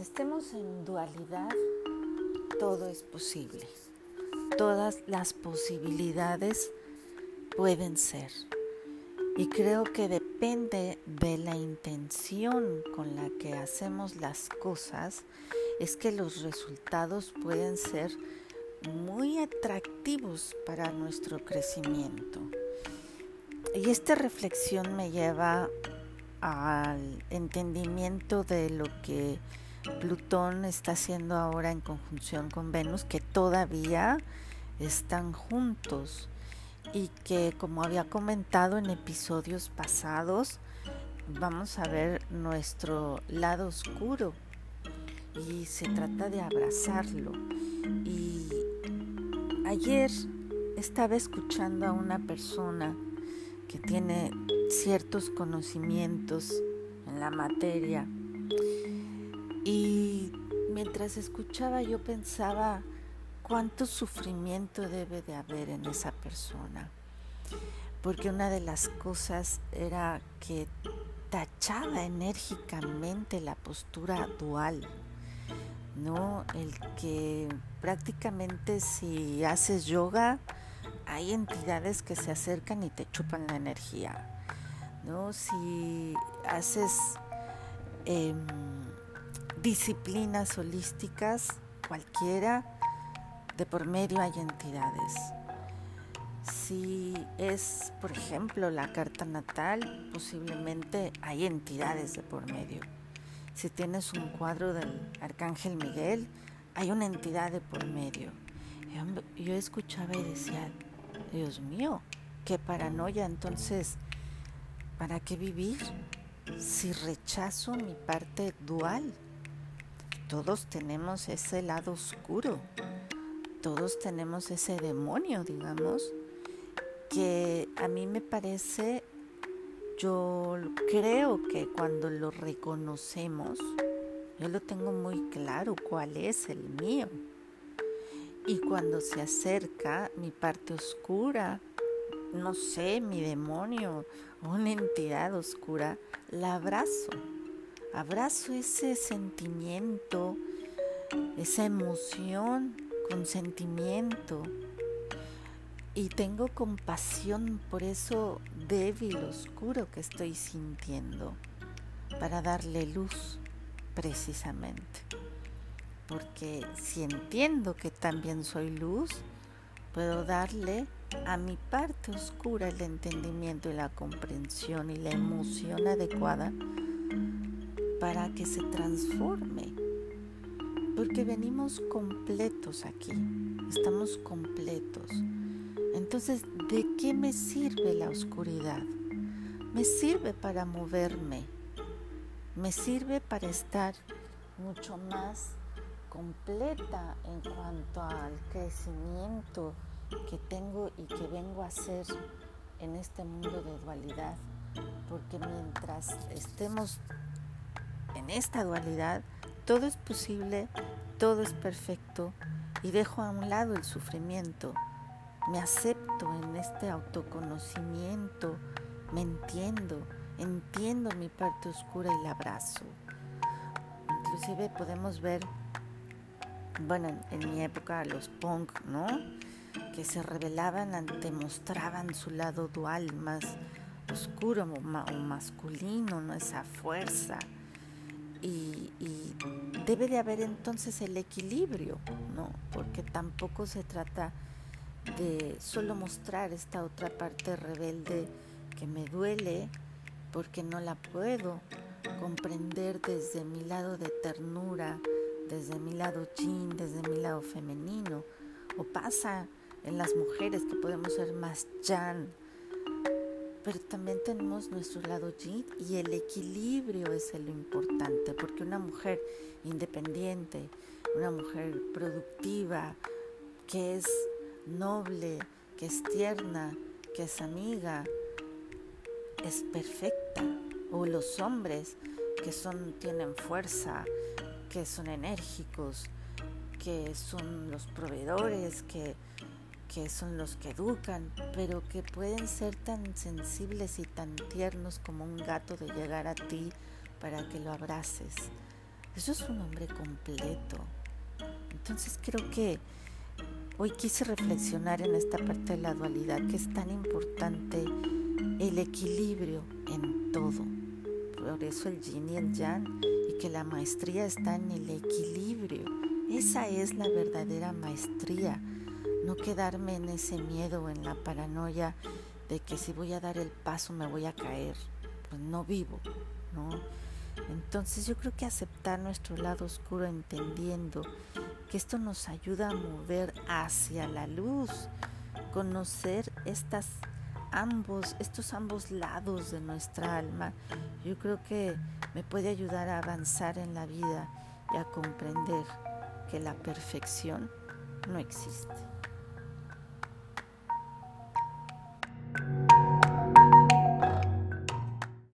Estemos en dualidad, todo es posible. Todas las posibilidades pueden ser. Y creo que depende de la intención con la que hacemos las cosas, es que los resultados pueden ser muy atractivos para nuestro crecimiento. Y esta reflexión me lleva al entendimiento de lo que Plutón está haciendo ahora en conjunción con Venus, que todavía están juntos. Y que como había comentado en episodios pasados, vamos a ver nuestro lado oscuro. Y se trata de abrazarlo. Y ayer estaba escuchando a una persona que tiene ciertos conocimientos en la materia y mientras escuchaba yo pensaba cuánto sufrimiento debe de haber en esa persona. Porque una de las cosas era que tachaba enérgicamente la postura dual, ¿no? El que prácticamente si haces yoga, hay entidades que se acercan y te chupan la energía, ¿no? Si haces em, disciplinas holísticas, cualquiera, de por medio hay entidades. Si es, por ejemplo, la carta natal, posiblemente hay entidades de por medio. Si tienes un cuadro del Arcángel Miguel, hay una entidad de por medio. Yo escuchaba y decía, Dios mío, qué paranoia. Entonces, ¿para qué vivir si rechazo mi parte dual? Todos tenemos ese lado oscuro todos tenemos ese demonio, digamos, que a mí me parece, yo creo que cuando lo reconocemos, yo lo tengo muy claro cuál es el mío. Y cuando se acerca mi parte oscura, no sé, mi demonio, una entidad oscura, la abrazo. Abrazo ese sentimiento, esa emoción con sentimiento y tengo compasión por eso débil, oscuro que estoy sintiendo, para darle luz precisamente. Porque si entiendo que también soy luz, puedo darle a mi parte oscura el entendimiento y la comprensión y la emoción adecuada para que se transforme porque venimos completos aquí, estamos completos. Entonces, ¿de qué me sirve la oscuridad? Me sirve para moverme, me sirve para estar mucho más completa en cuanto al crecimiento que tengo y que vengo a hacer en este mundo de dualidad, porque mientras estemos en esta dualidad, todo es posible, todo es perfecto y dejo a un lado el sufrimiento. Me acepto en este autoconocimiento, me entiendo, entiendo mi parte oscura y la abrazo. Inclusive podemos ver, bueno, en, mi época los punk, ¿no? Que se revelaban ante, mostraban su lado dual más oscuro o masculino, ¿no? Esa fuerza y, debe de haber entonces el equilibrio, ¿no? Porque tampoco se trata de solo mostrar esta otra parte rebelde que me duele porque no la puedo comprender desde mi lado de ternura, desde mi lado yin, desde mi lado femenino. O pasa en las mujeres que podemos ser más yan, pero también tenemos nuestro lado yin y el equilibrio es lo importante, porque una mujer independiente, una mujer productiva, que es noble, que es tierna, que es amiga, es perfecta. O los hombres que son, tienen fuerza, que son enérgicos, que son los proveedores, que que son los que educan, pero que pueden ser tan sensibles y tan tiernos como un gato de llegar a ti para que lo abraces. Eso es un hombre completo. Entonces creo que hoy quise reflexionar en esta parte de la dualidad que es tan importante el equilibrio en todo. Por eso el yin y el yang y que la maestría está en el equilibrio. Esa es la verdadera maestría. No quedarme en ese miedo, en la paranoia de que si voy a dar el paso me voy a caer. Pues no vivo, ¿no? Entonces yo creo que aceptar nuestro lado oscuro entendiendo que esto nos ayuda a mover hacia la luz, conocer estas ambos, estos ambos lados de nuestra alma, yo creo que me puede ayudar a avanzar en la vida y a comprender que la perfección no existe.